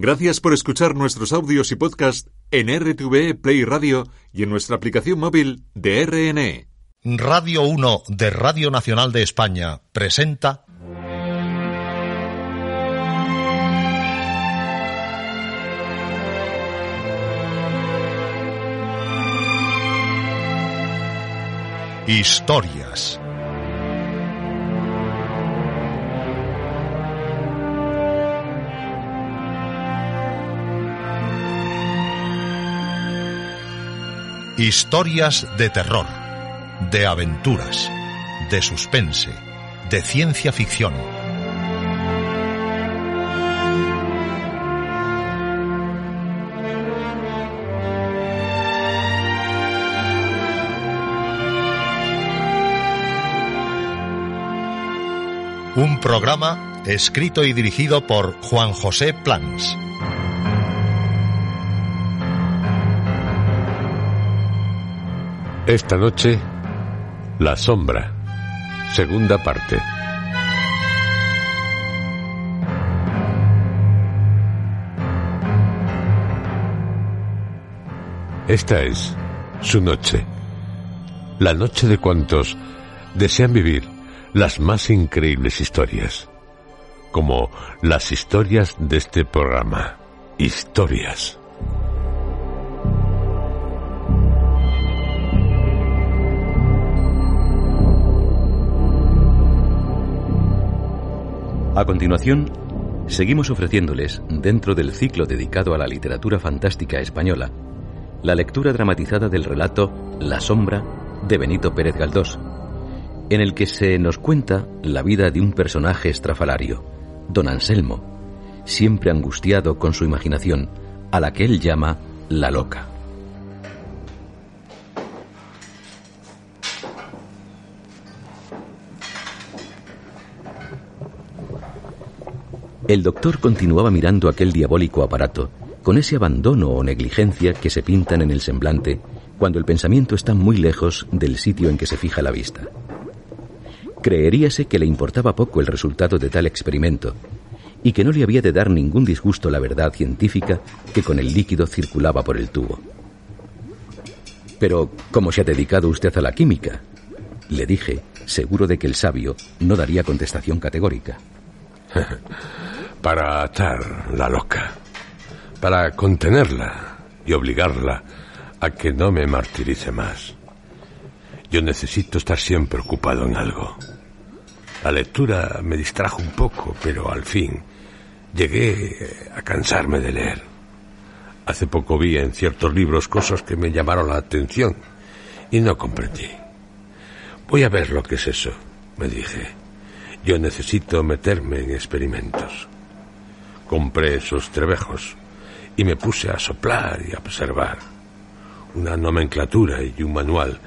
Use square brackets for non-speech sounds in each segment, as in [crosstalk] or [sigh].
Gracias por escuchar nuestros audios y podcast en RTV Play Radio y en nuestra aplicación móvil de RNE. Radio 1 de Radio Nacional de España presenta Historias. Historias de terror, de aventuras, de suspense, de ciencia ficción. Un programa escrito y dirigido por Juan José Plans. Esta noche, La Sombra, segunda parte. Esta es su noche, la noche de cuantos desean vivir las más increíbles historias, como las historias de este programa, historias. A continuación, seguimos ofreciéndoles, dentro del ciclo dedicado a la literatura fantástica española, la lectura dramatizada del relato La sombra de Benito Pérez Galdós, en el que se nos cuenta la vida de un personaje estrafalario, don Anselmo, siempre angustiado con su imaginación, a la que él llama la loca. El doctor continuaba mirando aquel diabólico aparato, con ese abandono o negligencia que se pintan en el semblante cuando el pensamiento está muy lejos del sitio en que se fija la vista. Creeríase que le importaba poco el resultado de tal experimento y que no le había de dar ningún disgusto la verdad científica que con el líquido circulaba por el tubo. Pero, ¿cómo se ha dedicado usted a la química? Le dije, seguro de que el sabio no daría contestación categórica. [laughs] para atar la loca, para contenerla y obligarla a que no me martirice más. Yo necesito estar siempre ocupado en algo. La lectura me distrajo un poco, pero al fin llegué a cansarme de leer. Hace poco vi en ciertos libros cosas que me llamaron la atención y no comprendí. Voy a ver lo que es eso, me dije. Yo necesito meterme en experimentos. Compré esos trebejos y me puse a soplar y a observar. Una nomenclatura y un manual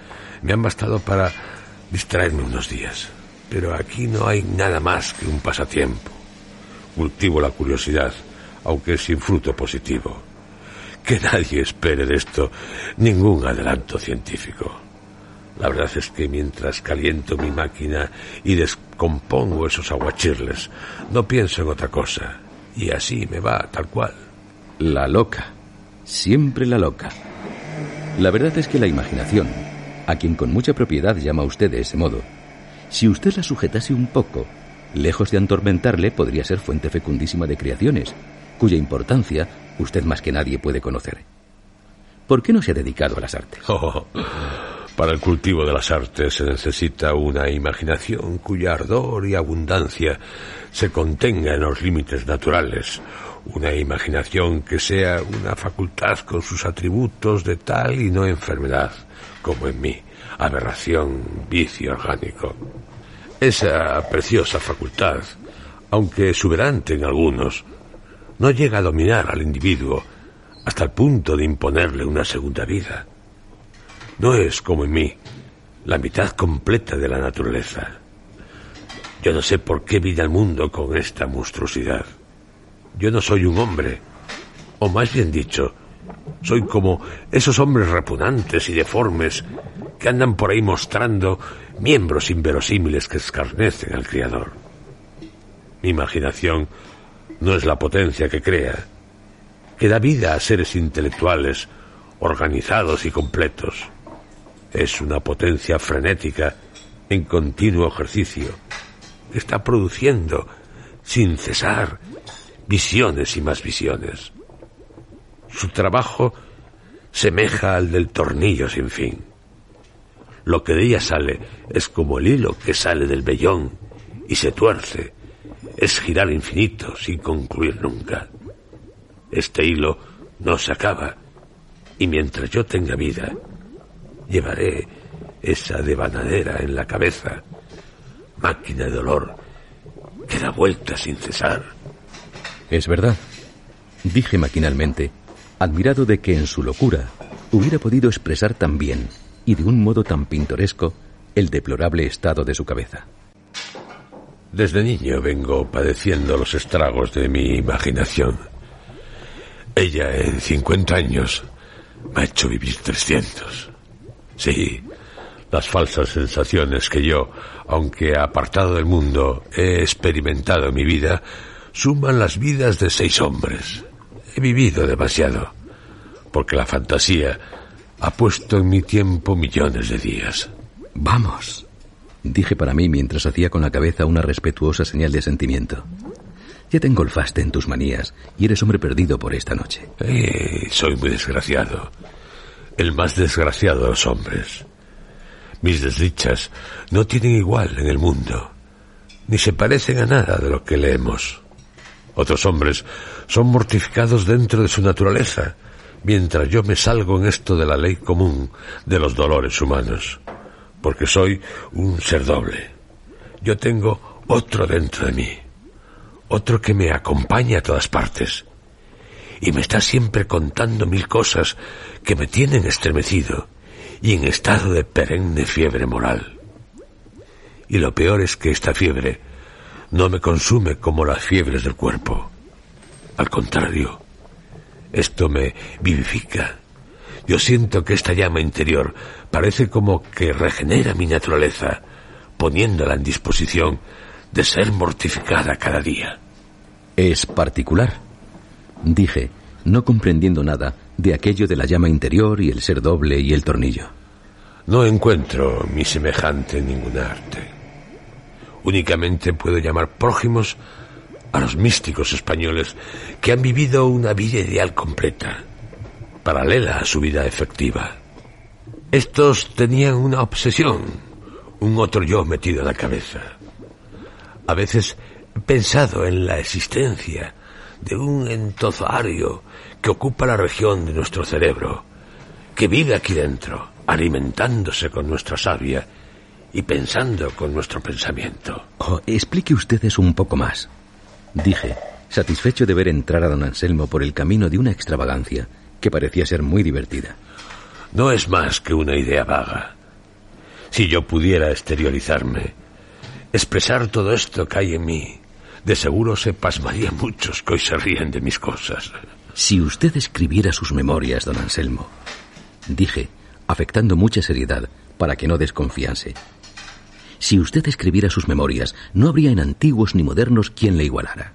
me han bastado para distraerme unos días. Pero aquí no hay nada más que un pasatiempo. Cultivo la curiosidad, aunque sin fruto positivo. Que nadie espere de esto ningún adelanto científico. La verdad es que mientras caliento mi máquina y descompongo esos aguachirles, no pienso en otra cosa. Y así me va, tal cual. La loca. Siempre la loca. La verdad es que la imaginación, a quien con mucha propiedad llama usted de ese modo, si usted la sujetase un poco, lejos de atormentarle, podría ser fuente fecundísima de creaciones, cuya importancia usted más que nadie puede conocer. ¿Por qué no se ha dedicado a las artes? [laughs] Para el cultivo de las artes se necesita una imaginación cuya ardor y abundancia se contenga en los límites naturales, una imaginación que sea una facultad con sus atributos de tal y no enfermedad, como en mí, aberración, vicio orgánico. Esa preciosa facultad, aunque exuberante en algunos, no llega a dominar al individuo hasta el punto de imponerle una segunda vida. No es como en mí, la mitad completa de la naturaleza. Yo no sé por qué vine al mundo con esta monstruosidad. Yo no soy un hombre, o más bien dicho, soy como esos hombres repugnantes y deformes que andan por ahí mostrando miembros inverosímiles que escarnecen al Criador. Mi imaginación no es la potencia que crea, que da vida a seres intelectuales organizados y completos. Es una potencia frenética en continuo ejercicio. Está produciendo, sin cesar, visiones y más visiones. Su trabajo semeja al del tornillo sin fin. Lo que de ella sale es como el hilo que sale del vellón y se tuerce. Es girar infinito sin concluir nunca. Este hilo no se acaba y mientras yo tenga vida, llevaré esa devanadera en la cabeza, máquina de dolor que da vuelta sin cesar. Es verdad, dije maquinalmente, admirado de que en su locura hubiera podido expresar tan bien y de un modo tan pintoresco el deplorable estado de su cabeza. Desde niño vengo padeciendo los estragos de mi imaginación. Ella en 50 años me ha hecho vivir 300. Sí, las falsas sensaciones que yo, aunque apartado del mundo, he experimentado en mi vida, suman las vidas de seis hombres. He vivido demasiado, porque la fantasía ha puesto en mi tiempo millones de días. Vamos, dije para mí mientras hacía con la cabeza una respetuosa señal de sentimiento. Ya te engolfaste en tus manías y eres hombre perdido por esta noche. Eh, soy muy desgraciado. El más desgraciado de los hombres. Mis desdichas no tienen igual en el mundo, ni se parecen a nada de lo que leemos. Otros hombres son mortificados dentro de su naturaleza, mientras yo me salgo en esto de la ley común de los dolores humanos, porque soy un ser doble. Yo tengo otro dentro de mí otro que me acompaña a todas partes. Y me está siempre contando mil cosas que me tienen estremecido y en estado de perenne fiebre moral. Y lo peor es que esta fiebre no me consume como las fiebres del cuerpo. Al contrario, esto me vivifica. Yo siento que esta llama interior parece como que regenera mi naturaleza, poniéndola en disposición de ser mortificada cada día. Es particular, dije, no comprendiendo nada de aquello de la llama interior y el ser doble y el tornillo. No encuentro mi semejante en ningún arte. Únicamente puedo llamar prójimos a los místicos españoles que han vivido una vida ideal completa, paralela a su vida efectiva. Estos tenían una obsesión, un otro yo metido en la cabeza. A veces pensado en la existencia de un entozoario que ocupa la región de nuestro cerebro, que vive aquí dentro, alimentándose con nuestra savia y pensando con nuestro pensamiento. Oh, explique usted eso un poco más, dije, satisfecho de ver entrar a don Anselmo por el camino de una extravagancia que parecía ser muy divertida. No es más que una idea vaga. Si yo pudiera exteriorizarme, expresar todo esto que hay en mí, de seguro se pasmarían muchos que hoy se ríen de mis cosas. Si usted escribiera sus memorias, don Anselmo, dije, afectando mucha seriedad para que no desconfiase. Si usted escribiera sus memorias, no habría en antiguos ni modernos quien le igualara.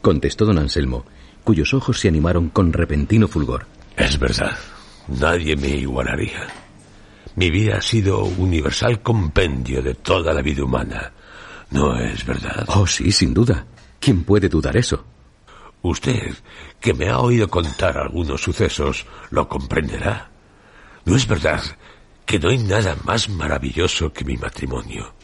Contestó don Anselmo, cuyos ojos se animaron con repentino fulgor. Es verdad, nadie me igualaría. Mi vida ha sido universal compendio de toda la vida humana. ¿No es verdad? Oh, sí, sin duda. ¿Quién puede dudar eso? Usted, que me ha oído contar algunos sucesos, lo comprenderá. ¿No es verdad que no hay nada más maravilloso que mi matrimonio?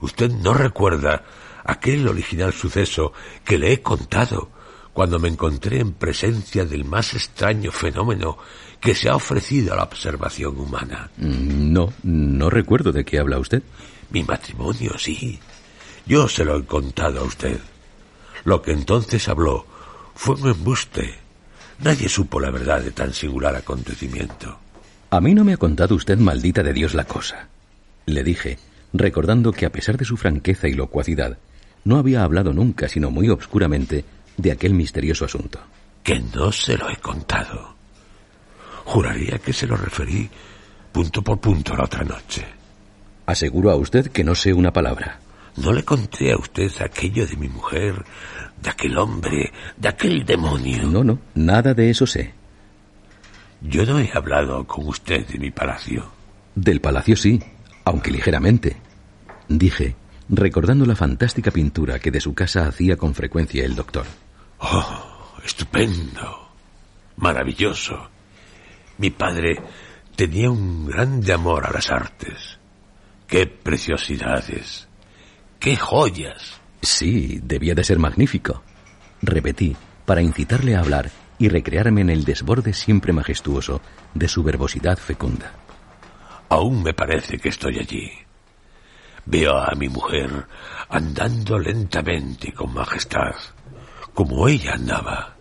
Usted no recuerda aquel original suceso que le he contado cuando me encontré en presencia del más extraño fenómeno que se ha ofrecido a la observación humana. Mm, no, no recuerdo de qué habla usted. Mi matrimonio, sí. Yo se lo he contado a usted. Lo que entonces habló fue un embuste. Nadie supo la verdad de tan singular acontecimiento. A mí no me ha contado usted, maldita de Dios, la cosa. Le dije, recordando que a pesar de su franqueza y locuacidad, no había hablado nunca, sino muy obscuramente, de aquel misterioso asunto. Que no se lo he contado. Juraría que se lo referí punto por punto la otra noche. Aseguro a usted que no sé una palabra. ¿No le conté a usted aquello de mi mujer de aquel hombre, de aquel demonio. No, no, nada de eso sé. Yo no he hablado con usted de mi palacio. Del palacio sí, aunque ligeramente. Dije, recordando la fantástica pintura que de su casa hacía con frecuencia el doctor. Oh, estupendo. Maravilloso. Mi padre tenía un grande amor a las artes. ¡Qué preciosidades! ¡Qué joyas! Sí, debía de ser magnífico. Repetí, para incitarle a hablar y recrearme en el desborde siempre majestuoso de su verbosidad fecunda. Aún me parece que estoy allí. Veo a mi mujer andando lentamente y con majestad, como ella andaba.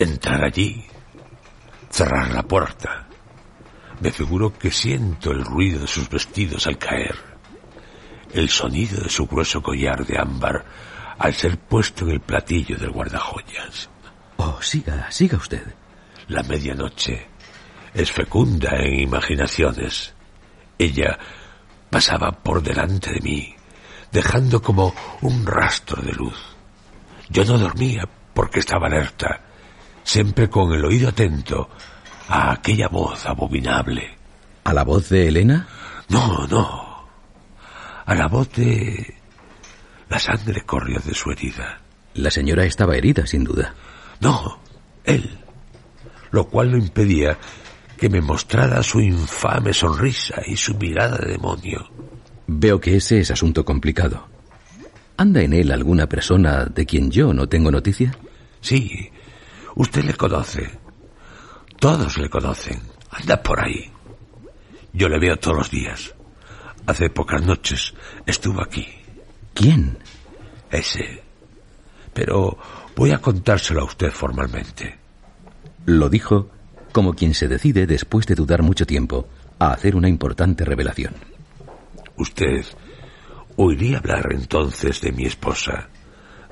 Entrar allí, cerrar la puerta. Me figuro que siento el ruido de sus vestidos al caer, el sonido de su grueso collar de ámbar al ser puesto en el platillo del guardajoyas. Oh, siga, siga usted. La medianoche es fecunda en imaginaciones. Ella pasaba por delante de mí, dejando como un rastro de luz. Yo no dormía porque estaba alerta, siempre con el oído atento a aquella voz abominable. ¿A la voz de Elena? No, no. A la voz de... La sangre corrió de su herida. La señora estaba herida, sin duda. No, él. Lo cual no impedía que me mostrara su infame sonrisa y su mirada de demonio. Veo que ese es asunto complicado. ¿Anda en él alguna persona de quien yo no tengo noticia? Sí, usted le conoce. Todos le conocen. Anda por ahí. Yo le veo todos los días. Hace pocas noches estuvo aquí. ¿Quién? Ese. Pero voy a contárselo a usted formalmente. Lo dijo como quien se decide, después de dudar mucho tiempo, a hacer una importante revelación. Usted oiría hablar entonces de mi esposa,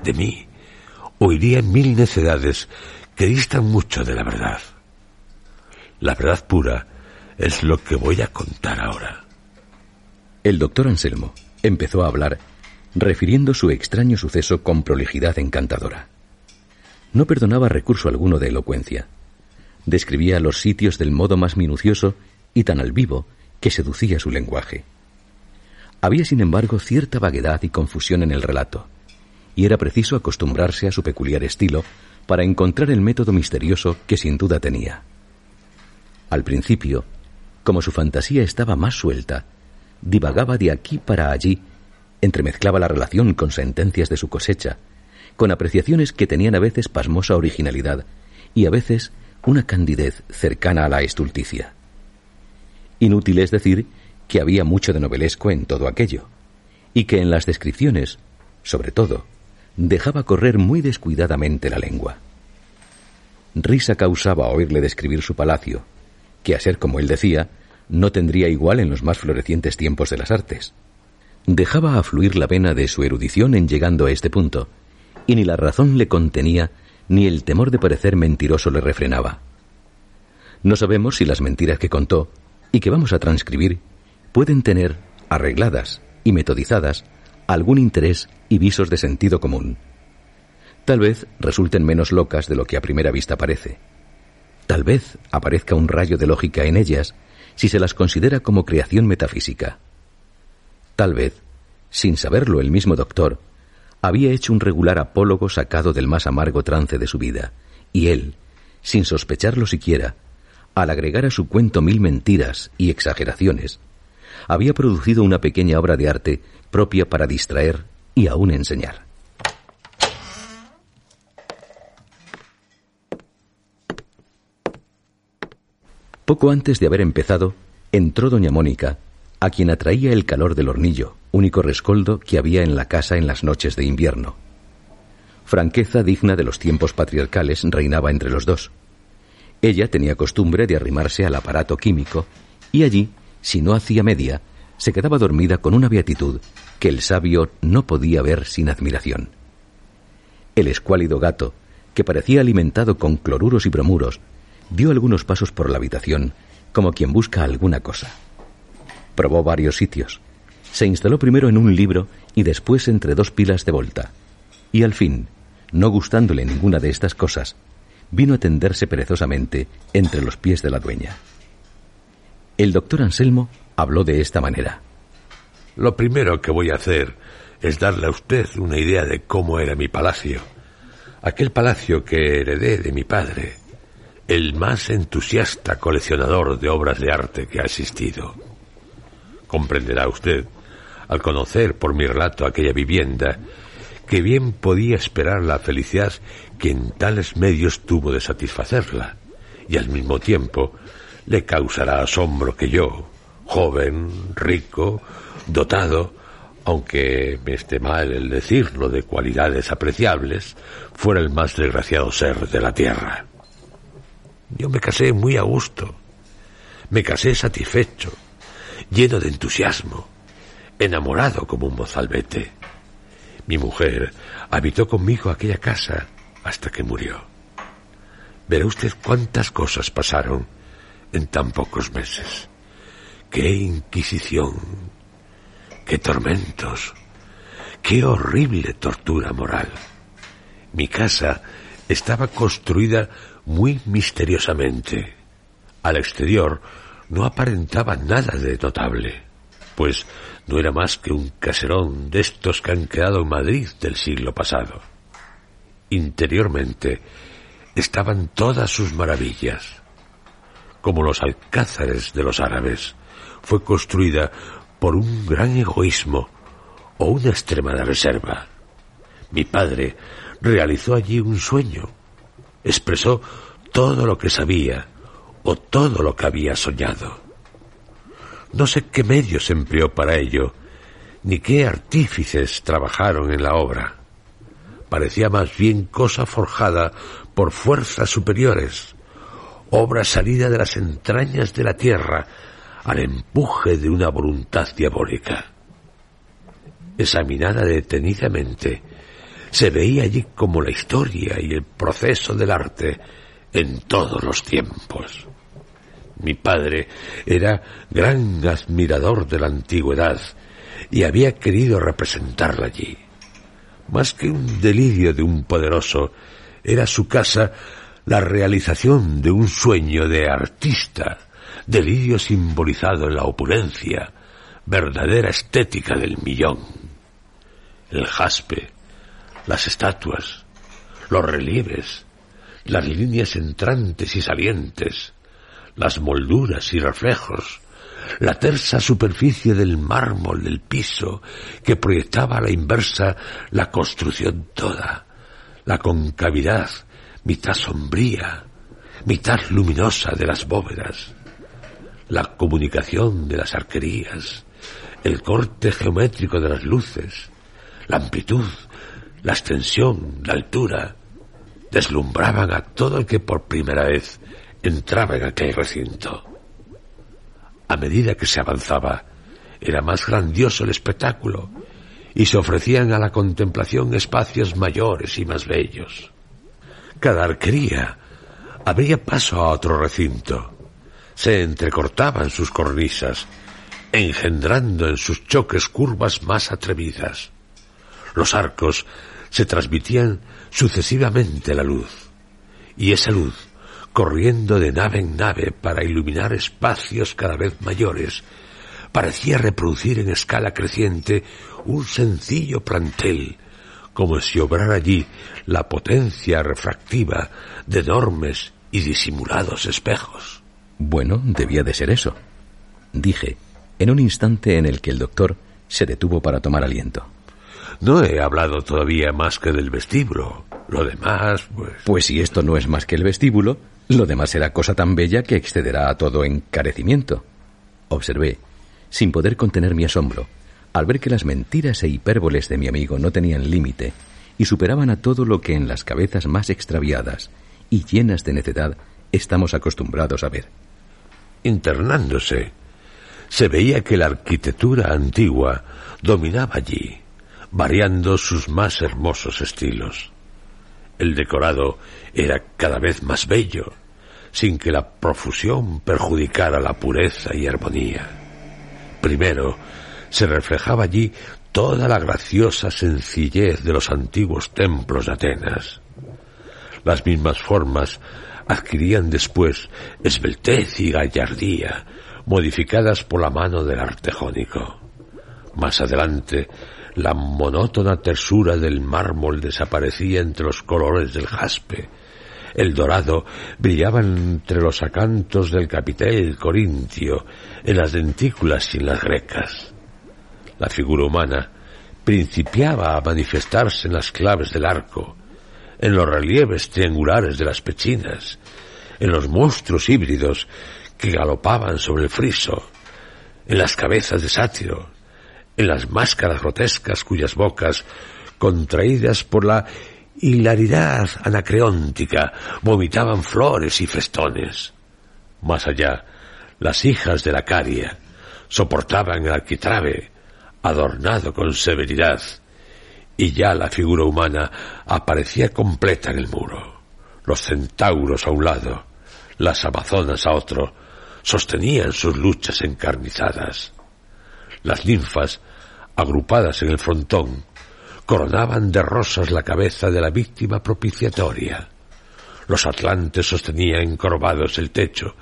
de mí, oiría mil necedades que distan mucho de la verdad. La verdad pura es lo que voy a contar ahora. El doctor Anselmo empezó a hablar refiriendo su extraño suceso con prolijidad encantadora. No perdonaba recurso alguno de elocuencia describía los sitios del modo más minucioso y tan al vivo que seducía su lenguaje. Había, sin embargo, cierta vaguedad y confusión en el relato, y era preciso acostumbrarse a su peculiar estilo para encontrar el método misterioso que sin duda tenía. Al principio, como su fantasía estaba más suelta, divagaba de aquí para allí, entremezclaba la relación con sentencias de su cosecha, con apreciaciones que tenían a veces pasmosa originalidad y a veces una candidez cercana a la estulticia. Inútil es decir que había mucho de novelesco en todo aquello, y que en las descripciones, sobre todo, dejaba correr muy descuidadamente la lengua. Risa causaba oírle describir su palacio, que a ser como él decía, no tendría igual en los más florecientes tiempos de las artes. Dejaba afluir la vena de su erudición en llegando a este punto, y ni la razón le contenía ni el temor de parecer mentiroso le refrenaba. No sabemos si las mentiras que contó y que vamos a transcribir pueden tener, arregladas y metodizadas, algún interés y visos de sentido común. Tal vez resulten menos locas de lo que a primera vista parece. Tal vez aparezca un rayo de lógica en ellas si se las considera como creación metafísica. Tal vez, sin saberlo el mismo doctor, había hecho un regular apólogo sacado del más amargo trance de su vida, y él, sin sospecharlo siquiera, al agregar a su cuento mil mentiras y exageraciones, había producido una pequeña obra de arte propia para distraer y aún enseñar. Poco antes de haber empezado, entró doña Mónica, a quien atraía el calor del hornillo, único rescoldo que había en la casa en las noches de invierno. Franqueza digna de los tiempos patriarcales reinaba entre los dos. Ella tenía costumbre de arrimarse al aparato químico y allí, si no hacía media, se quedaba dormida con una beatitud que el sabio no podía ver sin admiración. El escuálido gato, que parecía alimentado con cloruros y bromuros, dio algunos pasos por la habitación como quien busca alguna cosa. Probó varios sitios, se instaló primero en un libro y después entre dos pilas de volta. Y al fin, no gustándole ninguna de estas cosas, vino a tenderse perezosamente entre los pies de la dueña. El doctor Anselmo habló de esta manera. Lo primero que voy a hacer es darle a usted una idea de cómo era mi palacio. Aquel palacio que heredé de mi padre, el más entusiasta coleccionador de obras de arte que ha existido. Comprenderá usted, al conocer por mi relato aquella vivienda, que bien podía esperar la felicidad que en tales medios tuvo de satisfacerla, y al mismo tiempo le causará asombro que yo, joven, rico, dotado, aunque me esté mal el decirlo, de cualidades apreciables, fuera el más desgraciado ser de la tierra. Yo me casé muy a gusto, me casé satisfecho, lleno de entusiasmo, enamorado como un mozalbete. Mi mujer habitó conmigo aquella casa hasta que murió. Verá usted cuántas cosas pasaron en tan pocos meses. Qué inquisición, qué tormentos, qué horrible tortura moral. Mi casa estaba construida muy misteriosamente. Al exterior no aparentaba nada de notable, pues no era más que un caserón de estos que han quedado en Madrid del siglo pasado. Interiormente estaban todas sus maravillas. Como los alcázares de los árabes, fue construida por un gran egoísmo o una extremada reserva. Mi padre realizó allí un sueño, expresó todo lo que sabía o todo lo que había soñado. No sé qué medios empleó para ello, ni qué artífices trabajaron en la obra. Parecía más bien cosa forjada por fuerzas superiores, obra salida de las entrañas de la tierra al empuje de una voluntad diabólica. Examinada detenidamente, se veía allí como la historia y el proceso del arte en todos los tiempos. Mi padre era gran admirador de la antigüedad y había querido representarla allí. Más que un delirio de un poderoso, era su casa la realización de un sueño de artista, delirio simbolizado en la opulencia, verdadera estética del millón. El jaspe, estatuas, los relieves, las líneas entrantes y salientes, las molduras y reflejos, la tersa superficie del mármol del piso que proyectaba a la inversa la construcción toda, la concavidad mitad sombría, mitad luminosa de las bóvedas, la comunicación de las arquerías, el corte geométrico de las luces, la amplitud, la extensión, la altura, deslumbraban a todo el que por primera vez entraba en aquel recinto. A medida que se avanzaba, era más grandioso el espectáculo y se ofrecían a la contemplación espacios mayores y más bellos. Cada arquería abría paso a otro recinto. Se entrecortaban sus cornisas, engendrando en sus choques curvas más atrevidas. Los arcos se transmitían sucesivamente la luz, y esa luz corriendo de nave en nave para iluminar espacios cada vez mayores, parecía reproducir en escala creciente un sencillo plantel, como si obrara allí la potencia refractiva de enormes y disimulados espejos. Bueno, debía de ser eso, dije, en un instante en el que el doctor se detuvo para tomar aliento. No he hablado todavía más que del vestíbulo. Lo demás, pues... Pues si esto no es más que el vestíbulo, lo demás será cosa tan bella que excederá a todo encarecimiento. Observé, sin poder contener mi asombro, al ver que las mentiras e hipérboles de mi amigo no tenían límite y superaban a todo lo que en las cabezas más extraviadas y llenas de necedad estamos acostumbrados a ver. Internándose, se veía que la arquitectura antigua dominaba allí, variando sus más hermosos estilos. El decorado era cada vez más bello, sin que la profusión perjudicara la pureza y armonía. Primero, se reflejaba allí toda la graciosa sencillez de los antiguos templos de Atenas. Las mismas formas adquirían después esbeltez y gallardía, modificadas por la mano del arte jónico. Más adelante, la monótona tersura del mármol desaparecía entre los colores del jaspe. El dorado brillaba entre los acantos del capitel corintio, en las dentículas y en las grecas. La figura humana principiaba a manifestarse en las claves del arco, en los relieves triangulares de las pechinas, en los monstruos híbridos que galopaban sobre el friso, en las cabezas de sátiro, en las máscaras grotescas cuyas bocas, contraídas por la hilaridad anacreóntica, vomitaban flores y festones. Más allá, las hijas de la caria soportaban el arquitrabe, adornado con severidad, y ya la figura humana aparecía completa en el muro. Los centauros a un lado, las amazonas a otro, sostenían sus luchas encarnizadas. Las ninfas, agrupadas en el frontón, coronaban de rosas la cabeza de la víctima propiciatoria. Los atlantes sostenían encorvados el techo,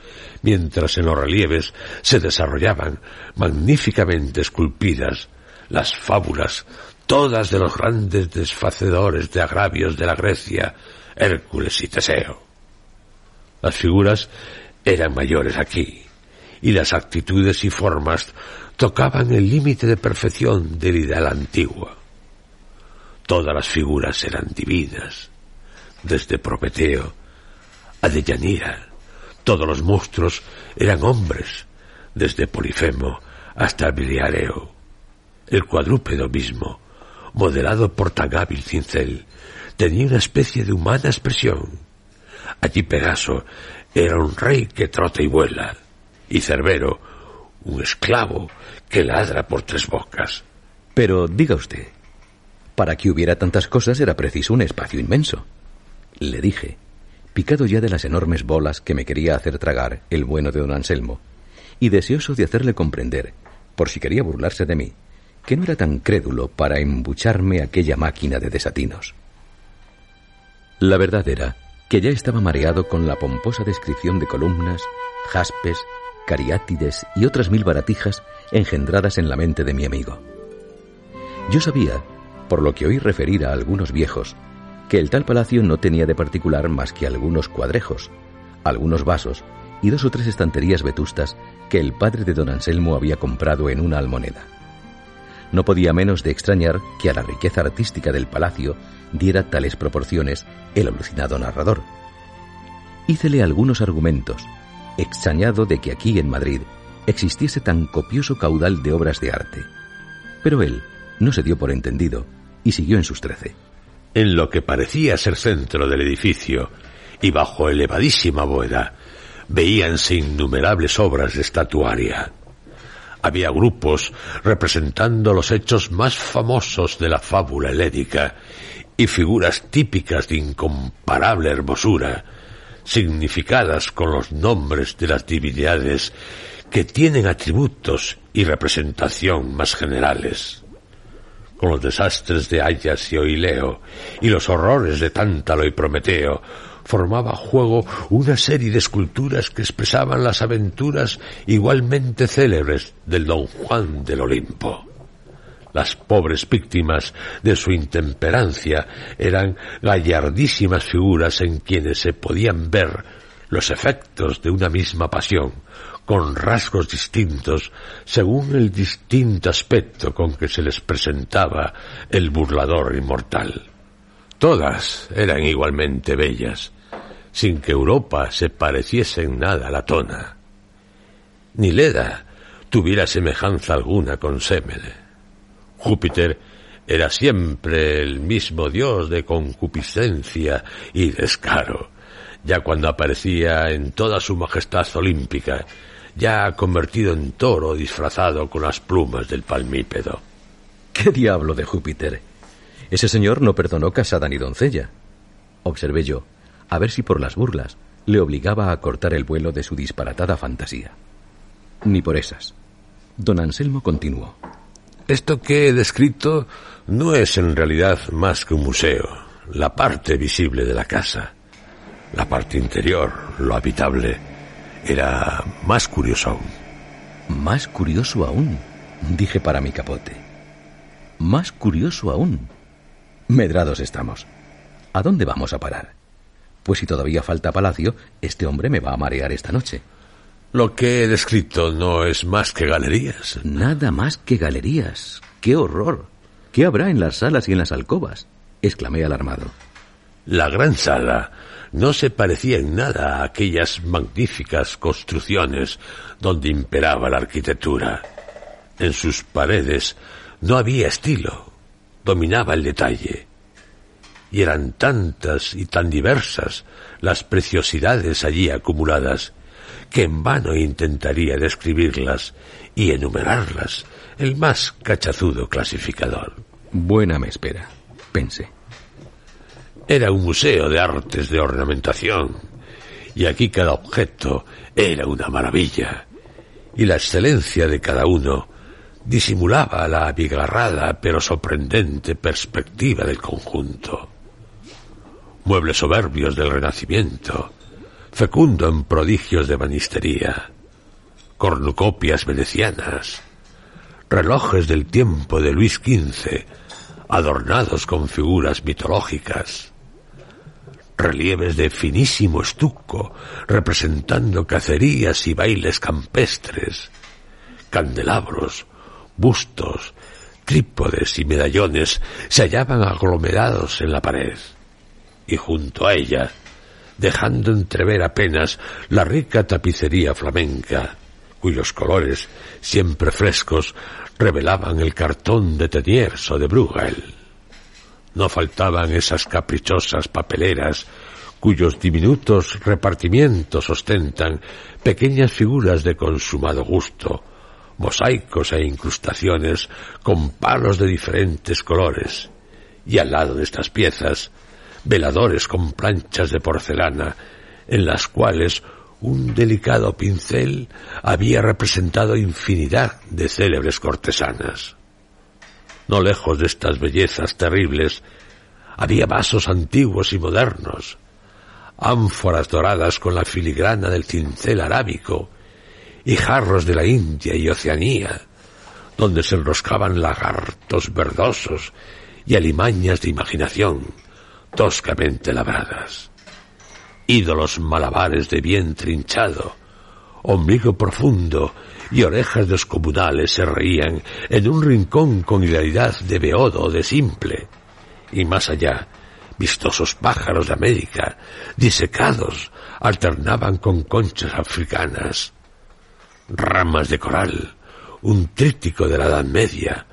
mientras en los relieves se desarrollaban, magníficamente esculpidas, las fábulas, todas de los grandes desfacedores de agravios de la Grecia, Hércules y Teseo. Las figuras eran mayores aquí, y las actitudes y formas tocaban el límite de perfección del ideal antiguo. Todas las figuras eran divinas, desde Prometeo a Deyanira. Todos los monstruos eran hombres, desde Polifemo hasta Biliareo. El cuadrúpedo mismo, modelado por tan cincel, tenía una especie de humana expresión. Allí Pegaso era un rey que trota y vuela, y Cerbero un esclavo que ladra por tres bocas. Pero diga usted, para que hubiera tantas cosas era preciso un espacio inmenso. Le dije, picado ya de las enormes bolas que me quería hacer tragar el bueno de don Anselmo, y deseoso de hacerle comprender, por si quería burlarse de mí, que no era tan crédulo para embucharme aquella máquina de desatinos. La verdad era que ya estaba mareado con la pomposa descripción de columnas, jaspes, cariátides y otras mil baratijas engendradas en la mente de mi amigo. Yo sabía, por lo que oí referir a algunos viejos, que el tal palacio no tenía de particular más que algunos cuadrejos, algunos vasos y dos o tres estanterías vetustas que el padre de don Anselmo había comprado en una almoneda. No podía menos de extrañar que a la riqueza artística del palacio diera tales proporciones el alucinado narrador. Hícele algunos argumentos, extrañado de que aquí en Madrid existiese tan copioso caudal de obras de arte. Pero él no se dio por entendido y siguió en sus trece. En lo que parecía ser centro del edificio y bajo elevadísima bóveda, veíanse innumerables obras de estatuaria. Había grupos representando los hechos más famosos de la fábula helénica y figuras típicas de incomparable hermosura, significadas con los nombres de las divinidades que tienen atributos y representación más generales. Con los desastres de Ayas y Oileo y los horrores de Tántalo y Prometeo, formaba juego una serie de esculturas que expresaban las aventuras igualmente célebres del don Juan del Olimpo. Las pobres víctimas de su intemperancia eran gallardísimas figuras en quienes se podían ver los efectos de una misma pasión, con rasgos distintos según el distinto aspecto con que se les presentaba el burlador inmortal. Todas eran igualmente bellas, sin que Europa se pareciese en nada a la tona. Ni Leda tuviera semejanza alguna con Semele. Júpiter era siempre el mismo dios de concupiscencia y descaro, ya cuando aparecía en toda su majestad olímpica, ya convertido en toro disfrazado con las plumas del palmípedo. ¿Qué diablo de Júpiter? Ese señor no perdonó casada ni doncella. Observé yo, a ver si por las burlas le obligaba a cortar el vuelo de su disparatada fantasía. Ni por esas. Don Anselmo continuó. Esto que he descrito no es en realidad más que un museo, la parte visible de la casa. La parte interior, lo habitable, era más curioso aún. Más curioso aún, dije para mi capote. Más curioso aún. Medrados estamos. ¿A dónde vamos a parar? Pues si todavía falta palacio, este hombre me va a marear esta noche. Lo que he descrito no es más que galerías. Nada más que galerías. ¡Qué horror! ¿Qué habrá en las salas y en las alcobas? exclamé alarmado. La gran sala no se parecía en nada a aquellas magníficas construcciones donde imperaba la arquitectura. En sus paredes no había estilo, dominaba el detalle. Y eran tantas y tan diversas las preciosidades allí acumuladas que en vano intentaría describirlas y enumerarlas el más cachazudo clasificador. Buena me espera, pensé. Era un museo de artes de ornamentación, y aquí cada objeto era una maravilla, y la excelencia de cada uno disimulaba la abigarrada pero sorprendente perspectiva del conjunto. Muebles soberbios del Renacimiento, fecundo en prodigios de banistería, cornucopias venecianas, relojes del tiempo de Luis XV, adornados con figuras mitológicas, relieves de finísimo estuco representando cacerías y bailes campestres, candelabros, bustos, trípodes y medallones se hallaban aglomerados en la pared, y junto a ella, dejando entrever apenas la rica tapicería flamenca, cuyos colores, siempre frescos, revelaban el cartón de Teniers o de Bruegel. No faltaban esas caprichosas papeleras cuyos diminutos repartimientos ostentan pequeñas figuras de consumado gusto, mosaicos e incrustaciones con palos de diferentes colores, y al lado de estas piezas, veladores con planchas de porcelana, en las cuales un delicado pincel había representado infinidad de célebres cortesanas. No lejos de estas bellezas terribles, había vasos antiguos y modernos, ánforas doradas con la filigrana del cincel arábico y jarros de la India y Oceanía, donde se enroscaban lagartos verdosos y alimañas de imaginación toscamente labradas. Ídolos malabares de vientre hinchado, ombligo profundo y orejas descomunales se reían en un rincón con hilaridad de beodo de simple. Y más allá, vistosos pájaros de América, disecados, alternaban con conchas africanas, ramas de coral, un tríptico de la Edad Media,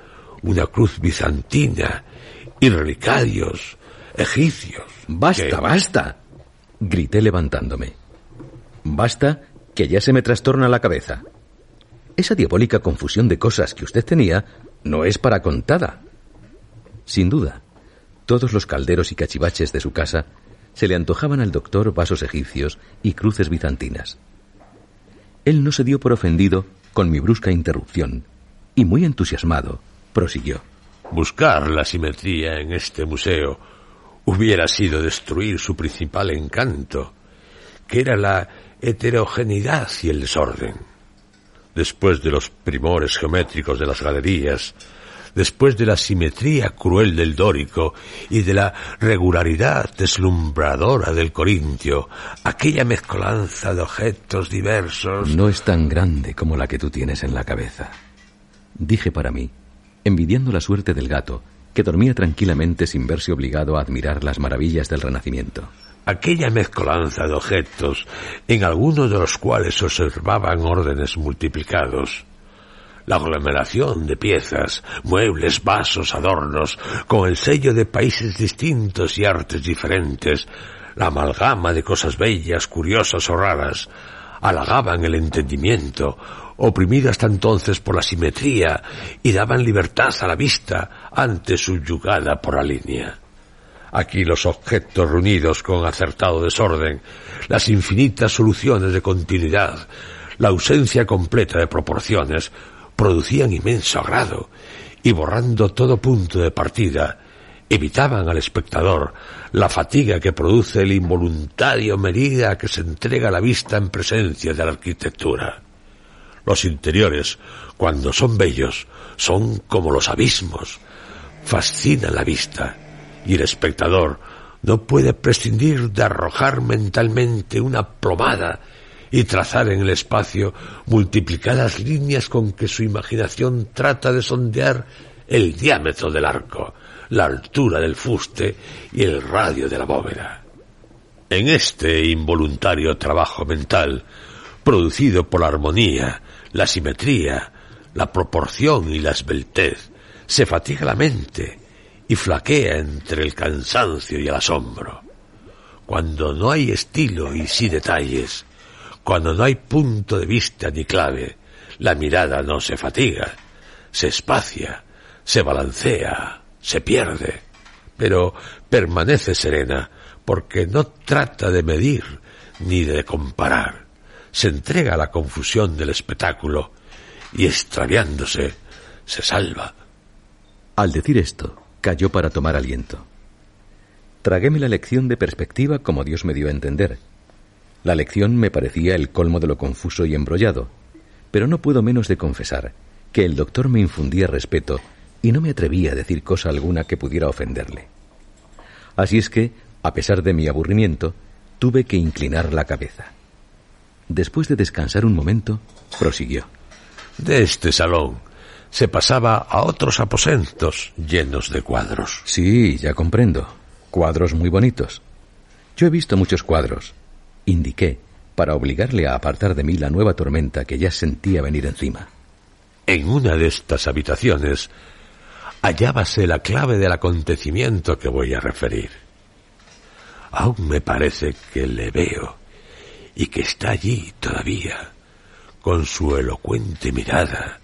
una cruz bizantina y relicarios egipcios. Basta, basta, grité levantándome. Basta que ya se me trastorna la cabeza. Esa diabólica confusión de cosas que usted tenía no es para contada. Sin duda, todos los calderos y cachivaches de su casa se le antojaban al doctor vasos egipcios y cruces bizantinas. Él no se dio por ofendido con mi brusca interrupción y muy entusiasmado prosiguió. Buscar la simetría en este museo hubiera sido destruir su principal encanto, que era la heterogeneidad y el desorden después de los primores geométricos de las galerías, después de la simetría cruel del dórico y de la regularidad deslumbradora del corintio, aquella mezcolanza de objetos diversos. No es tan grande como la que tú tienes en la cabeza. Dije para mí, envidiando la suerte del gato, que dormía tranquilamente sin verse obligado a admirar las maravillas del Renacimiento. Aquella mezcolanza de objetos, en algunos de los cuales se observaban órdenes multiplicados, la aglomeración de piezas, muebles, vasos, adornos, con el sello de países distintos y artes diferentes, la amalgama de cosas bellas, curiosas o raras, halagaban el entendimiento, oprimido hasta entonces por la simetría, y daban libertad a la vista, antes subyugada por la línea. Aquí los objetos reunidos con acertado desorden, las infinitas soluciones de continuidad, la ausencia completa de proporciones, producían inmenso agrado y borrando todo punto de partida, evitaban al espectador la fatiga que produce el involuntario medida que se entrega la vista en presencia de la arquitectura. Los interiores, cuando son bellos, son como los abismos, fascinan la vista, y el espectador no puede prescindir de arrojar mentalmente una plomada y trazar en el espacio multiplicadas líneas con que su imaginación trata de sondear el diámetro del arco, la altura del fuste y el radio de la bóveda. En este involuntario trabajo mental, producido por la armonía, la simetría, la proporción y la esbeltez, se fatiga la mente y flaquea entre el cansancio y el asombro. Cuando no hay estilo y sí detalles, cuando no hay punto de vista ni clave, la mirada no se fatiga, se espacia, se balancea, se pierde, pero permanece serena porque no trata de medir ni de comparar. Se entrega a la confusión del espectáculo y extraviándose se salva. Al decir esto, cayó para tomar aliento. Traguéme la lección de perspectiva como Dios me dio a entender. La lección me parecía el colmo de lo confuso y embrollado, pero no puedo menos de confesar que el doctor me infundía respeto y no me atrevía a decir cosa alguna que pudiera ofenderle. Así es que, a pesar de mi aburrimiento, tuve que inclinar la cabeza. Después de descansar un momento, prosiguió. De este salón se pasaba a otros aposentos llenos de cuadros. Sí, ya comprendo. Cuadros muy bonitos. Yo he visto muchos cuadros. Indiqué, para obligarle a apartar de mí la nueva tormenta que ya sentía venir encima. En una de estas habitaciones hallábase la clave del acontecimiento que voy a referir. Aún me parece que le veo y que está allí todavía, con su elocuente mirada,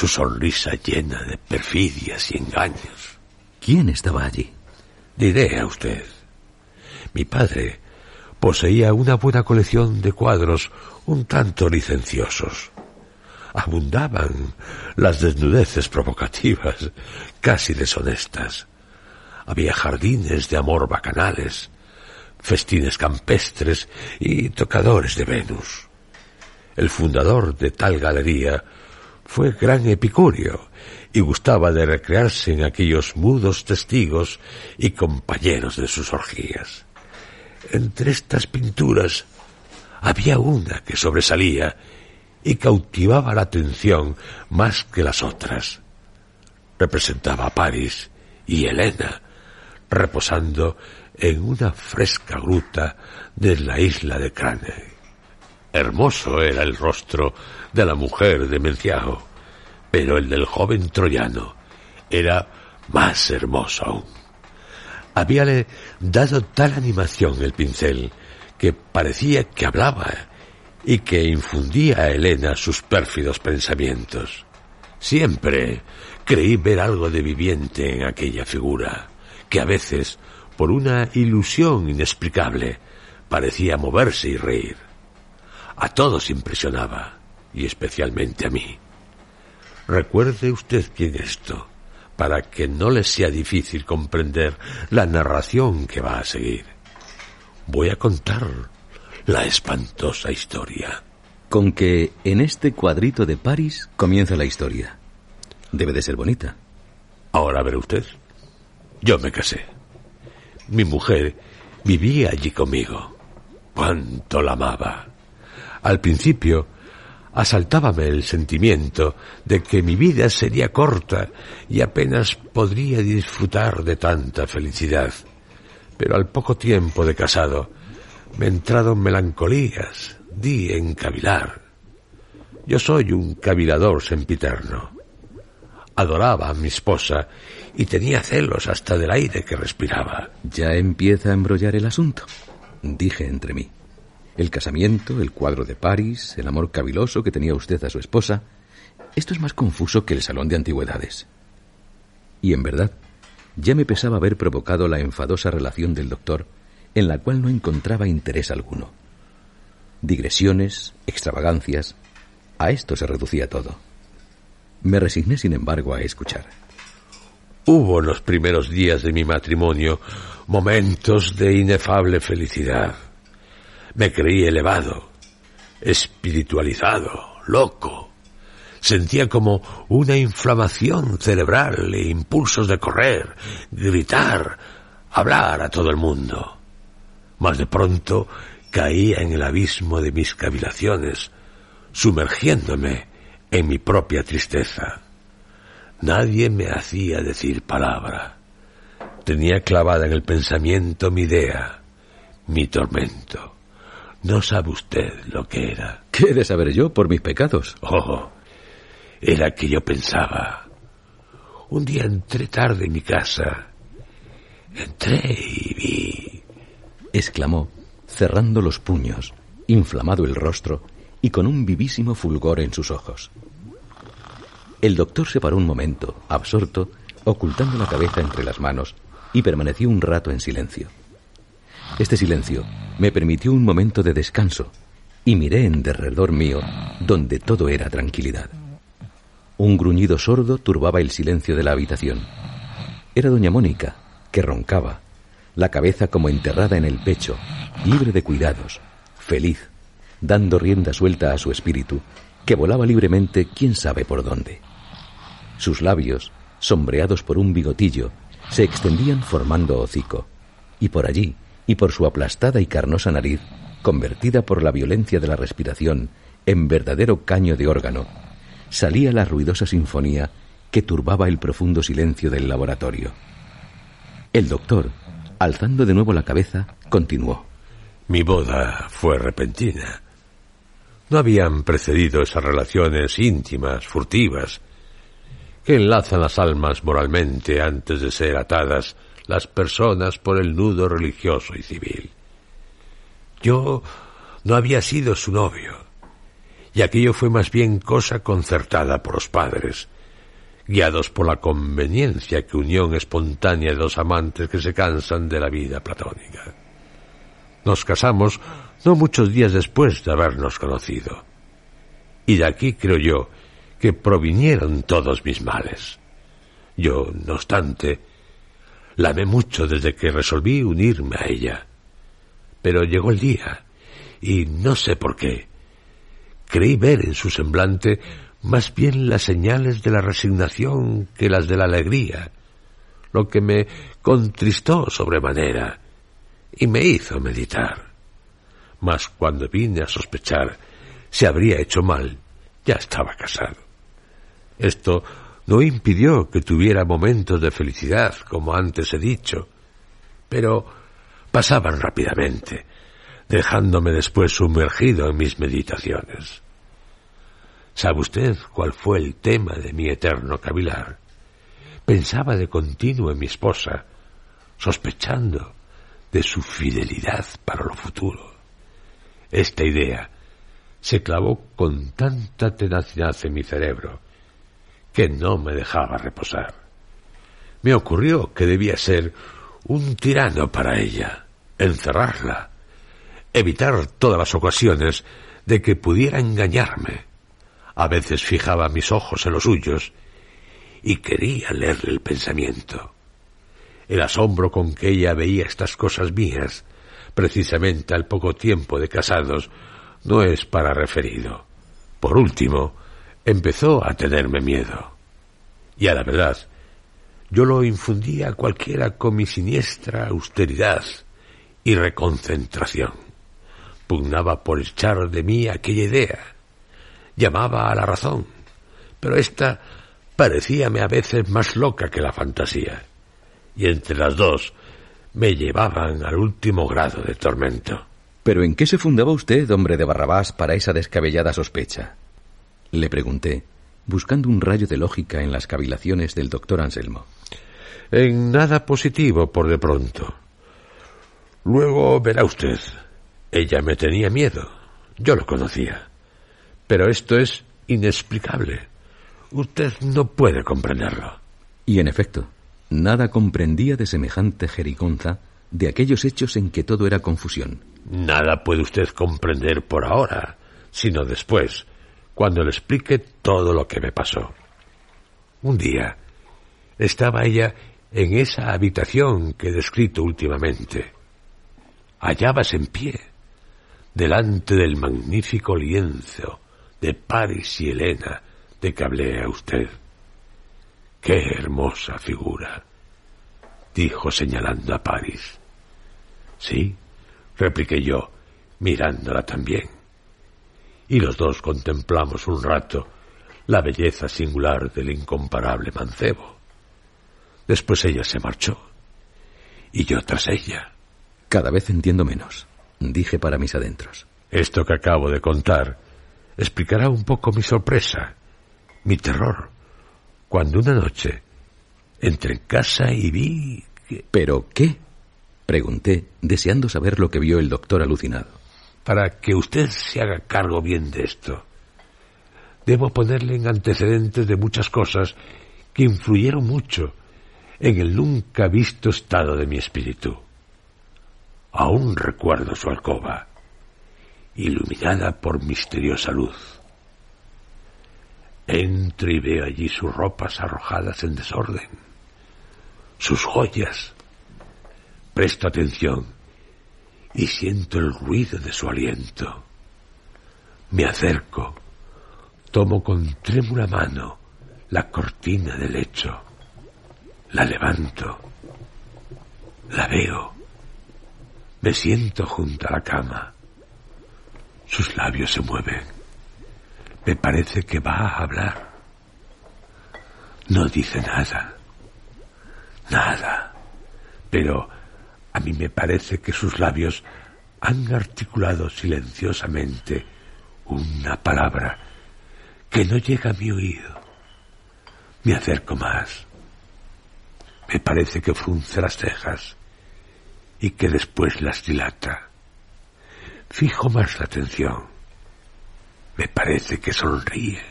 su sonrisa llena de perfidias y engaños. ¿Quién estaba allí? Diré a usted. Mi padre poseía una buena colección de cuadros un tanto licenciosos abundaban las desnudeces provocativas, casi deshonestas. Había jardines de amor bacanales, festines campestres y tocadores de Venus. El fundador de tal galería fue gran epicurio y gustaba de recrearse en aquellos mudos testigos y compañeros de sus orgías. Entre estas pinturas había una que sobresalía y cautivaba la atención más que las otras. Representaba a París y Helena reposando en una fresca gruta de la isla de Crane. Hermoso era el rostro de la mujer de Menciao, pero el del joven troyano era más hermoso aún. Habíale dado tal animación el pincel que parecía que hablaba y que infundía a Elena sus pérfidos pensamientos. Siempre creí ver algo de viviente en aquella figura, que a veces, por una ilusión inexplicable, parecía moverse y reír. A todos impresionaba, y especialmente a mí. Recuerde usted quién esto, para que no le sea difícil comprender la narración que va a seguir. Voy a contar la espantosa historia. Con que en este cuadrito de París comienza la historia. Debe de ser bonita. Ahora verá usted. Yo me casé. Mi mujer vivía allí conmigo. Cuánto la amaba. Al principio asaltábame el sentimiento de que mi vida sería corta y apenas podría disfrutar de tanta felicidad. Pero al poco tiempo de casado me entrado melancolías, di en cavilar. Yo soy un cavilador sempiterno. Adoraba a mi esposa y tenía celos hasta del aire que respiraba. Ya empieza a embrollar el asunto, dije entre mí. El casamiento, el cuadro de París, el amor caviloso que tenía usted a su esposa. Esto es más confuso que el salón de antigüedades. Y en verdad, ya me pesaba haber provocado la enfadosa relación del doctor en la cual no encontraba interés alguno. Digresiones, extravagancias, a esto se reducía todo. Me resigné, sin embargo, a escuchar. Hubo en los primeros días de mi matrimonio momentos de inefable felicidad. Me creí elevado, espiritualizado, loco. Sentía como una inflamación cerebral e impulsos de correr, gritar, hablar a todo el mundo. Mas de pronto caía en el abismo de mis cavilaciones, sumergiéndome en mi propia tristeza. Nadie me hacía decir palabra. Tenía clavada en el pensamiento mi idea, mi tormento. No sabe usted lo que era. ¿Qué he de saber yo por mis pecados? Oh, era que yo pensaba. Un día entré tarde en mi casa. Entré y vi. exclamó, cerrando los puños, inflamado el rostro y con un vivísimo fulgor en sus ojos. El doctor se paró un momento, absorto, ocultando la cabeza entre las manos, y permaneció un rato en silencio. Este silencio me permitió un momento de descanso, y miré en derredor mío, donde todo era tranquilidad. Un gruñido sordo turbaba el silencio de la habitación. Era doña Mónica, que roncaba, la cabeza como enterrada en el pecho, libre de cuidados, feliz, dando rienda suelta a su espíritu, que volaba libremente quién sabe por dónde. Sus labios, sombreados por un bigotillo, se extendían formando hocico, y por allí, y por su aplastada y carnosa nariz, convertida por la violencia de la respiración en verdadero caño de órgano, salía la ruidosa sinfonía que turbaba el profundo silencio del laboratorio. El doctor, alzando de nuevo la cabeza, continuó. Mi boda fue repentina. No habían precedido esas relaciones íntimas, furtivas, que enlazan las almas moralmente antes de ser atadas las personas por el nudo religioso y civil. Yo no había sido su novio, y aquello fue más bien cosa concertada por los padres, guiados por la conveniencia que unión espontánea de dos amantes que se cansan de la vida platónica. Nos casamos no muchos días después de habernos conocido. Y de aquí creo yo que provinieron todos mis males. Yo, no obstante, la amé mucho desde que resolví unirme a ella. Pero llegó el día, y no sé por qué, creí ver en su semblante más bien las señales de la resignación que las de la alegría, lo que me contristó sobremanera y me hizo meditar. Mas cuando vine a sospechar se habría hecho mal, ya estaba casado. Esto no impidió que tuviera momentos de felicidad, como antes he dicho, pero pasaban rápidamente, dejándome después sumergido en mis meditaciones. ¿Sabe usted cuál fue el tema de mi eterno cavilar? Pensaba de continuo en mi esposa, sospechando de su fidelidad para lo futuro. Esta idea se clavó con tanta tenacidad en mi cerebro que no me dejaba reposar. Me ocurrió que debía ser un tirano para ella, encerrarla, evitar todas las ocasiones de que pudiera engañarme. A veces fijaba mis ojos en los suyos y quería leerle el pensamiento. El asombro con que ella veía estas cosas mías, precisamente al poco tiempo de casados, no es para referido. Por último, empezó a tenerme miedo. Y a la verdad, yo lo infundía a cualquiera con mi siniestra austeridad y reconcentración. Pugnaba por echar de mí aquella idea. Llamaba a la razón, pero ésta parecíame a veces más loca que la fantasía. Y entre las dos me llevaban al último grado de tormento. ¿Pero en qué se fundaba usted, hombre de Barrabás, para esa descabellada sospecha? Le pregunté, buscando un rayo de lógica en las cavilaciones del doctor Anselmo. En nada positivo, por de pronto. Luego verá usted. Ella me tenía miedo. Yo lo conocía. Pero esto es inexplicable. Usted no puede comprenderlo. Y en efecto, nada comprendía de semejante jerigonza de aquellos hechos en que todo era confusión. Nada puede usted comprender por ahora, sino después, cuando le explique todo lo que me pasó. Un día estaba ella en esa habitación que he descrito últimamente. Hallabas en pie, delante del magnífico lienzo de Paris y Elena de que hablé a usted. ¡Qué hermosa figura! dijo señalando a Paris. Sí, repliqué yo, mirándola también. Y los dos contemplamos un rato la belleza singular del incomparable mancebo. Después ella se marchó, y yo tras ella. Cada vez entiendo menos, dije para mis adentros. Esto que acabo de contar explicará un poco mi sorpresa, mi terror, cuando una noche entré en casa y vi que... ¿Pero qué? Pregunté, deseando saber lo que vio el doctor alucinado. Para que usted se haga cargo bien de esto, debo ponerle en antecedentes de muchas cosas que influyeron mucho en el nunca visto estado de mi espíritu. Aún recuerdo su alcoba, iluminada por misteriosa luz. Entro y veo allí sus ropas arrojadas en desorden, sus joyas. Presto atención y siento el ruido de su aliento. Me acerco, tomo con trémula mano la cortina del lecho la levanto. La veo. Me siento junto a la cama. Sus labios se mueven. Me parece que va a hablar. No dice nada. Nada. Pero a mí me parece que sus labios han articulado silenciosamente una palabra que no llega a mi oído. Me acerco más. Me parece que frunce las cejas y que después las dilata. Fijo más la atención. Me parece que sonríe.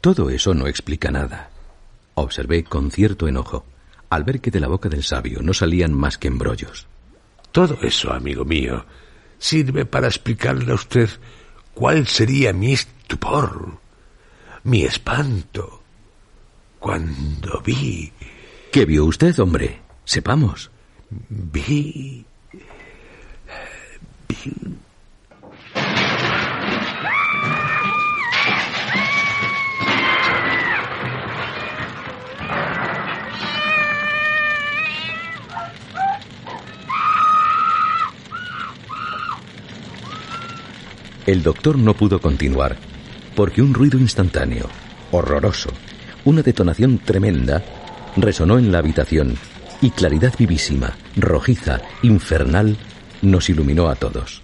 Todo eso no explica nada. Observé con cierto enojo al ver que de la boca del sabio no salían más que embrollos. Todo eso, amigo mío, sirve para explicarle a usted cuál sería mi estupor, mi espanto, cuando vi ¿Qué vio usted, hombre? Sepamos. Vi... Vi... El doctor no pudo continuar, porque un ruido instantáneo, horroroso, una detonación tremenda, resonó en la habitación y claridad vivísima, rojiza, infernal, nos iluminó a todos.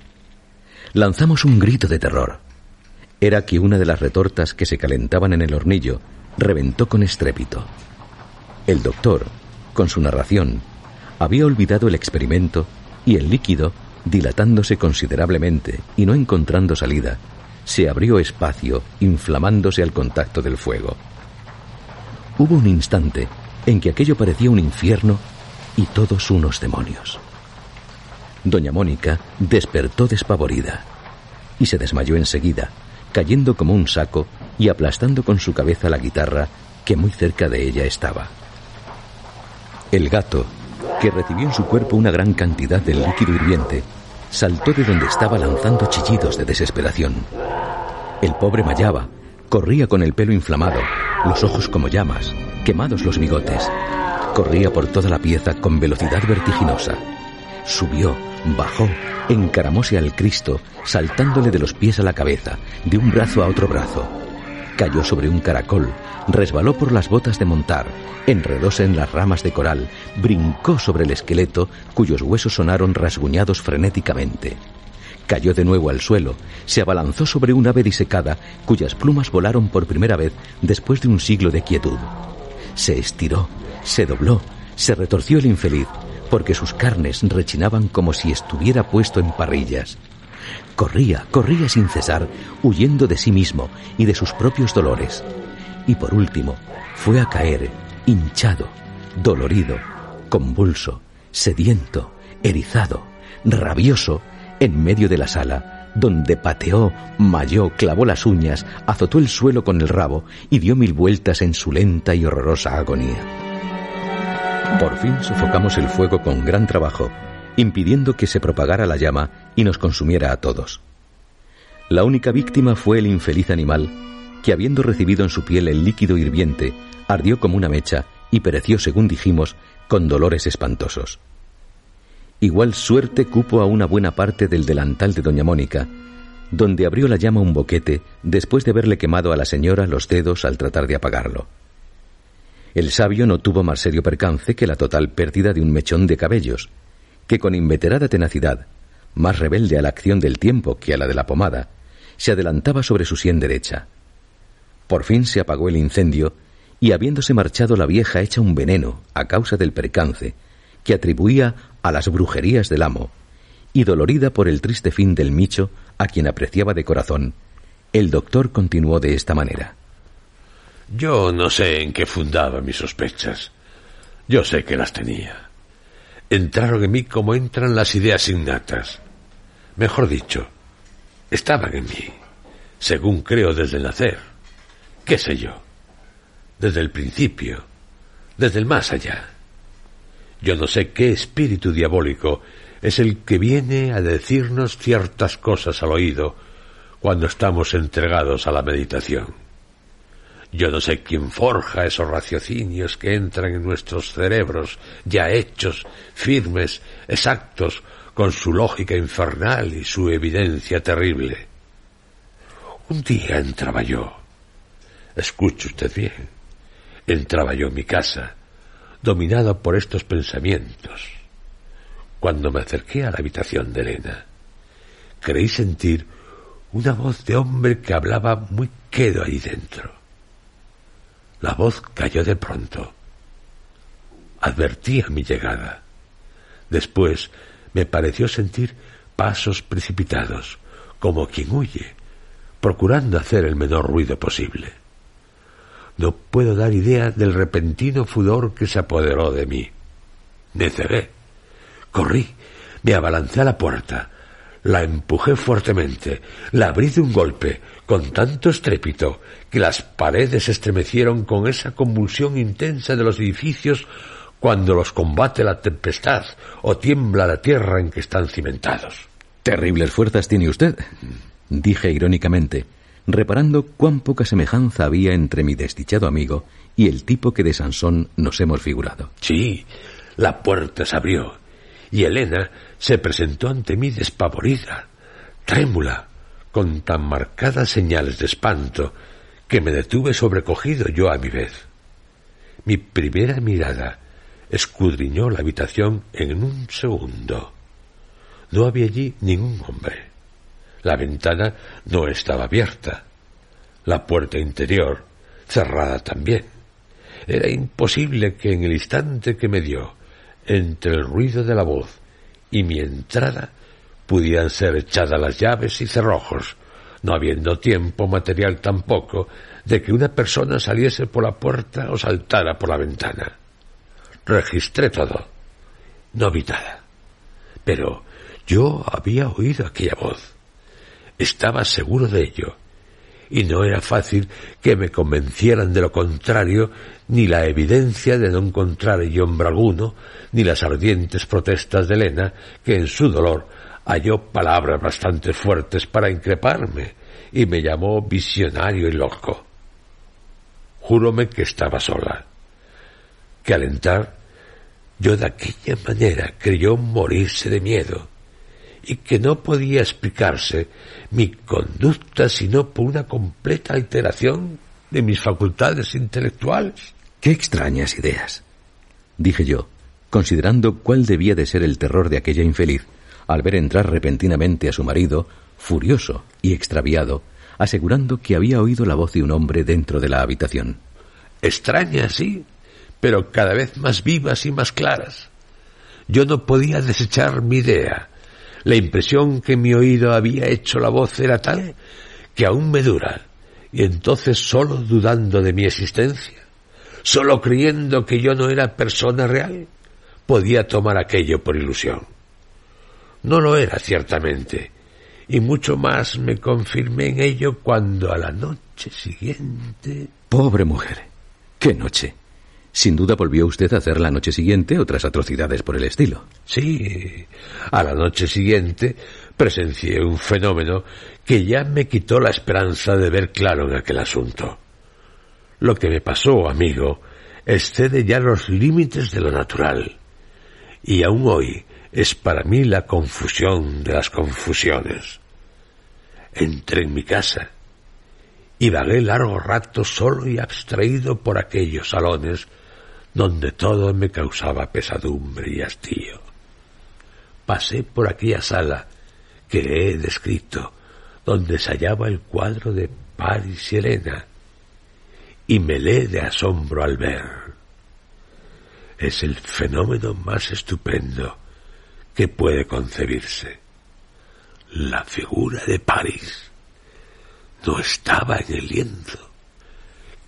Lanzamos un grito de terror. Era que una de las retortas que se calentaban en el hornillo reventó con estrépito. El doctor, con su narración, había olvidado el experimento y el líquido, dilatándose considerablemente y no encontrando salida, se abrió espacio, inflamándose al contacto del fuego. Hubo un instante en que aquello parecía un infierno y todos unos demonios. Doña Mónica despertó despavorida y se desmayó enseguida, cayendo como un saco y aplastando con su cabeza la guitarra que muy cerca de ella estaba. El gato, que recibió en su cuerpo una gran cantidad de líquido hirviente, saltó de donde estaba lanzando chillidos de desesperación. El pobre Mayaba corría con el pelo inflamado, los ojos como llamas, quemados los bigotes. Corría por toda la pieza con velocidad vertiginosa. Subió, bajó, encaramóse al Cristo, saltándole de los pies a la cabeza, de un brazo a otro brazo. Cayó sobre un caracol, resbaló por las botas de montar, enredóse en las ramas de coral, brincó sobre el esqueleto, cuyos huesos sonaron rasguñados frenéticamente. Cayó de nuevo al suelo, se abalanzó sobre un ave disecada, cuyas plumas volaron por primera vez después de un siglo de quietud. Se estiró, se dobló, se retorció el infeliz, porque sus carnes rechinaban como si estuviera puesto en parrillas. Corría, corría sin cesar, huyendo de sí mismo y de sus propios dolores. Y por último, fue a caer, hinchado, dolorido, convulso, sediento, erizado, rabioso, en medio de la sala, donde pateó, mayó, clavó las uñas, azotó el suelo con el rabo y dio mil vueltas en su lenta y horrorosa agonía. Por fin sofocamos el fuego con gran trabajo, impidiendo que se propagara la llama y nos consumiera a todos. La única víctima fue el infeliz animal, que habiendo recibido en su piel el líquido hirviente, ardió como una mecha y pereció, según dijimos, con dolores espantosos. Igual suerte cupo a una buena parte del delantal de doña Mónica, donde abrió la llama un boquete después de haberle quemado a la señora los dedos al tratar de apagarlo. El sabio no tuvo más serio percance que la total pérdida de un mechón de cabellos, que con inveterada tenacidad, más rebelde a la acción del tiempo que a la de la pomada, se adelantaba sobre su sien derecha. Por fin se apagó el incendio y habiéndose marchado la vieja hecha un veneno a causa del percance, que atribuía a las brujerías del amo, y dolorida por el triste fin del Micho, a quien apreciaba de corazón, el doctor continuó de esta manera. Yo no sé en qué fundaba mis sospechas. Yo sé que las tenía. Entraron en mí como entran las ideas innatas. Mejor dicho, estaban en mí, según creo desde el nacer. ¿Qué sé yo? Desde el principio, desde el más allá. Yo no sé qué espíritu diabólico es el que viene a decirnos ciertas cosas al oído cuando estamos entregados a la meditación. Yo no sé quién forja esos raciocinios que entran en nuestros cerebros ya hechos, firmes, exactos, con su lógica infernal y su evidencia terrible. Un día entraba yo, escuche usted bien, entraba yo en mi casa, dominado por estos pensamientos. Cuando me acerqué a la habitación de Elena, creí sentir una voz de hombre que hablaba muy quedo ahí dentro. La voz cayó de pronto. Advertía mi llegada. Después me pareció sentir pasos precipitados, como quien huye, procurando hacer el menor ruido posible. No puedo dar idea del repentino fudor que se apoderó de mí. Me cegué. Corrí, me abalancé a la puerta, la empujé fuertemente, la abrí de un golpe, con tanto estrépito, que las paredes estremecieron con esa convulsión intensa de los edificios cuando los combate la tempestad o tiembla la tierra en que están cimentados. Terribles fuerzas tiene usted, dije irónicamente reparando cuán poca semejanza había entre mi desdichado amigo y el tipo que de Sansón nos hemos figurado. Sí, la puerta se abrió y Elena se presentó ante mí despavorida, trémula, con tan marcadas señales de espanto que me detuve sobrecogido yo a mi vez. Mi primera mirada escudriñó la habitación en un segundo. No había allí ningún hombre. La ventana no estaba abierta. La puerta interior cerrada también. Era imposible que en el instante que me dio entre el ruido de la voz y mi entrada pudieran ser echadas las llaves y cerrojos, no habiendo tiempo material tampoco de que una persona saliese por la puerta o saltara por la ventana. Registré todo. No vi nada. Pero yo había oído aquella voz. Estaba seguro de ello. Y no era fácil que me convencieran de lo contrario ni la evidencia de no encontrar yo hombre alguno, ni las ardientes protestas de Elena, que en su dolor halló palabras bastante fuertes para increparme y me llamó visionario y loco. Júrome que estaba sola, que al entrar yo de aquella manera creyó morirse de miedo y que no podía explicarse mi conducta sino por una completa alteración de mis facultades intelectuales. Qué extrañas ideas, dije yo, considerando cuál debía de ser el terror de aquella infeliz al ver entrar repentinamente a su marido, furioso y extraviado, asegurando que había oído la voz de un hombre dentro de la habitación. Extrañas, sí, pero cada vez más vivas y más claras. Yo no podía desechar mi idea, la impresión que mi oído había hecho la voz era tal que aún me dura, y entonces solo dudando de mi existencia, solo creyendo que yo no era persona real, podía tomar aquello por ilusión. No lo era ciertamente, y mucho más me confirmé en ello cuando a la noche siguiente... Pobre mujer. ¿Qué noche? Sin duda volvió usted a hacer la noche siguiente otras atrocidades por el estilo. Sí, a la noche siguiente presencié un fenómeno que ya me quitó la esperanza de ver claro en aquel asunto. Lo que me pasó, amigo, excede ya los límites de lo natural. Y aún hoy es para mí la confusión de las confusiones. Entré en mi casa y vagué largo rato solo y abstraído por aquellos salones donde todo me causaba pesadumbre y hastío. Pasé por aquella sala que he descrito, donde se hallaba el cuadro de Paris y Elena, y me lee de asombro al ver. Es el fenómeno más estupendo que puede concebirse. La figura de París no estaba en el lienzo.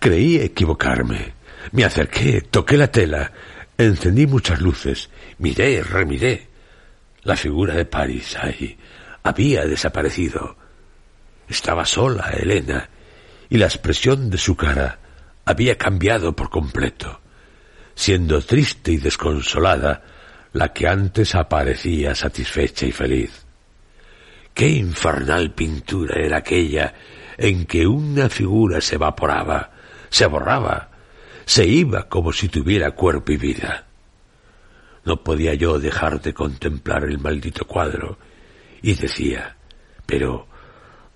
Creí equivocarme. Me acerqué, toqué la tela, encendí muchas luces, miré, remiré. La figura de París ahí había desaparecido. Estaba sola Elena y la expresión de su cara había cambiado por completo, siendo triste y desconsolada la que antes aparecía satisfecha y feliz. Qué infernal pintura era aquella en que una figura se evaporaba, se borraba, se iba como si tuviera cuerpo y vida. No podía yo dejar de contemplar el maldito cuadro y decía, pero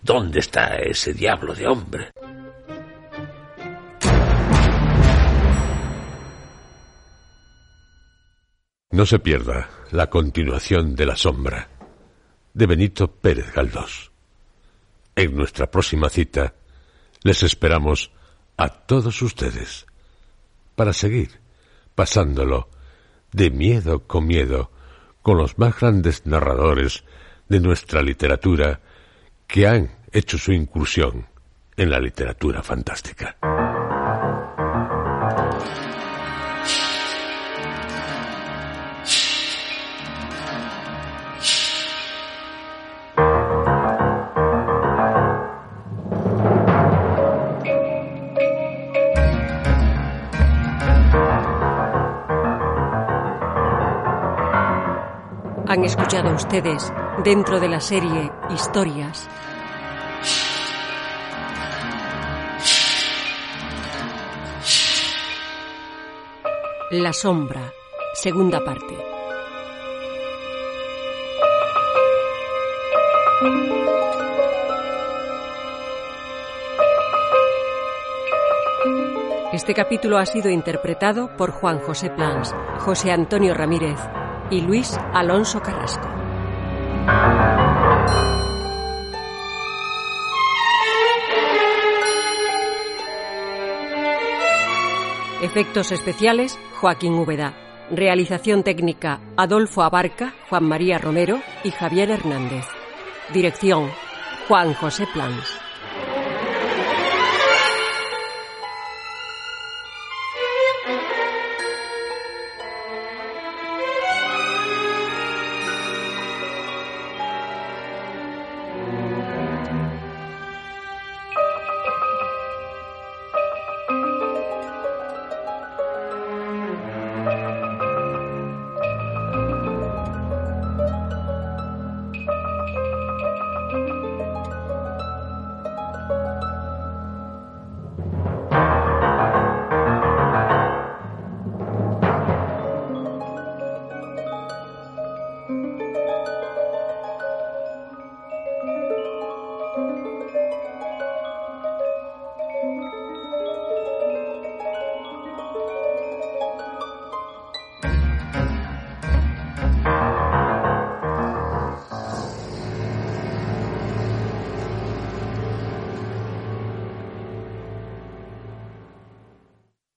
¿dónde está ese diablo de hombre? No se pierda la continuación de La Sombra de Benito Pérez Galdós. En nuestra próxima cita les esperamos a todos ustedes para seguir pasándolo de miedo con miedo con los más grandes narradores de nuestra literatura que han hecho su incursión en la literatura fantástica. Escuchado ustedes dentro de la serie Historias. La sombra, segunda parte. Este capítulo ha sido interpretado por Juan José Plans, José Antonio Ramírez y Luis Alonso Carrasco. Efectos especiales, Joaquín Úbeda. Realización técnica, Adolfo Abarca, Juan María Romero y Javier Hernández. Dirección, Juan José Plans.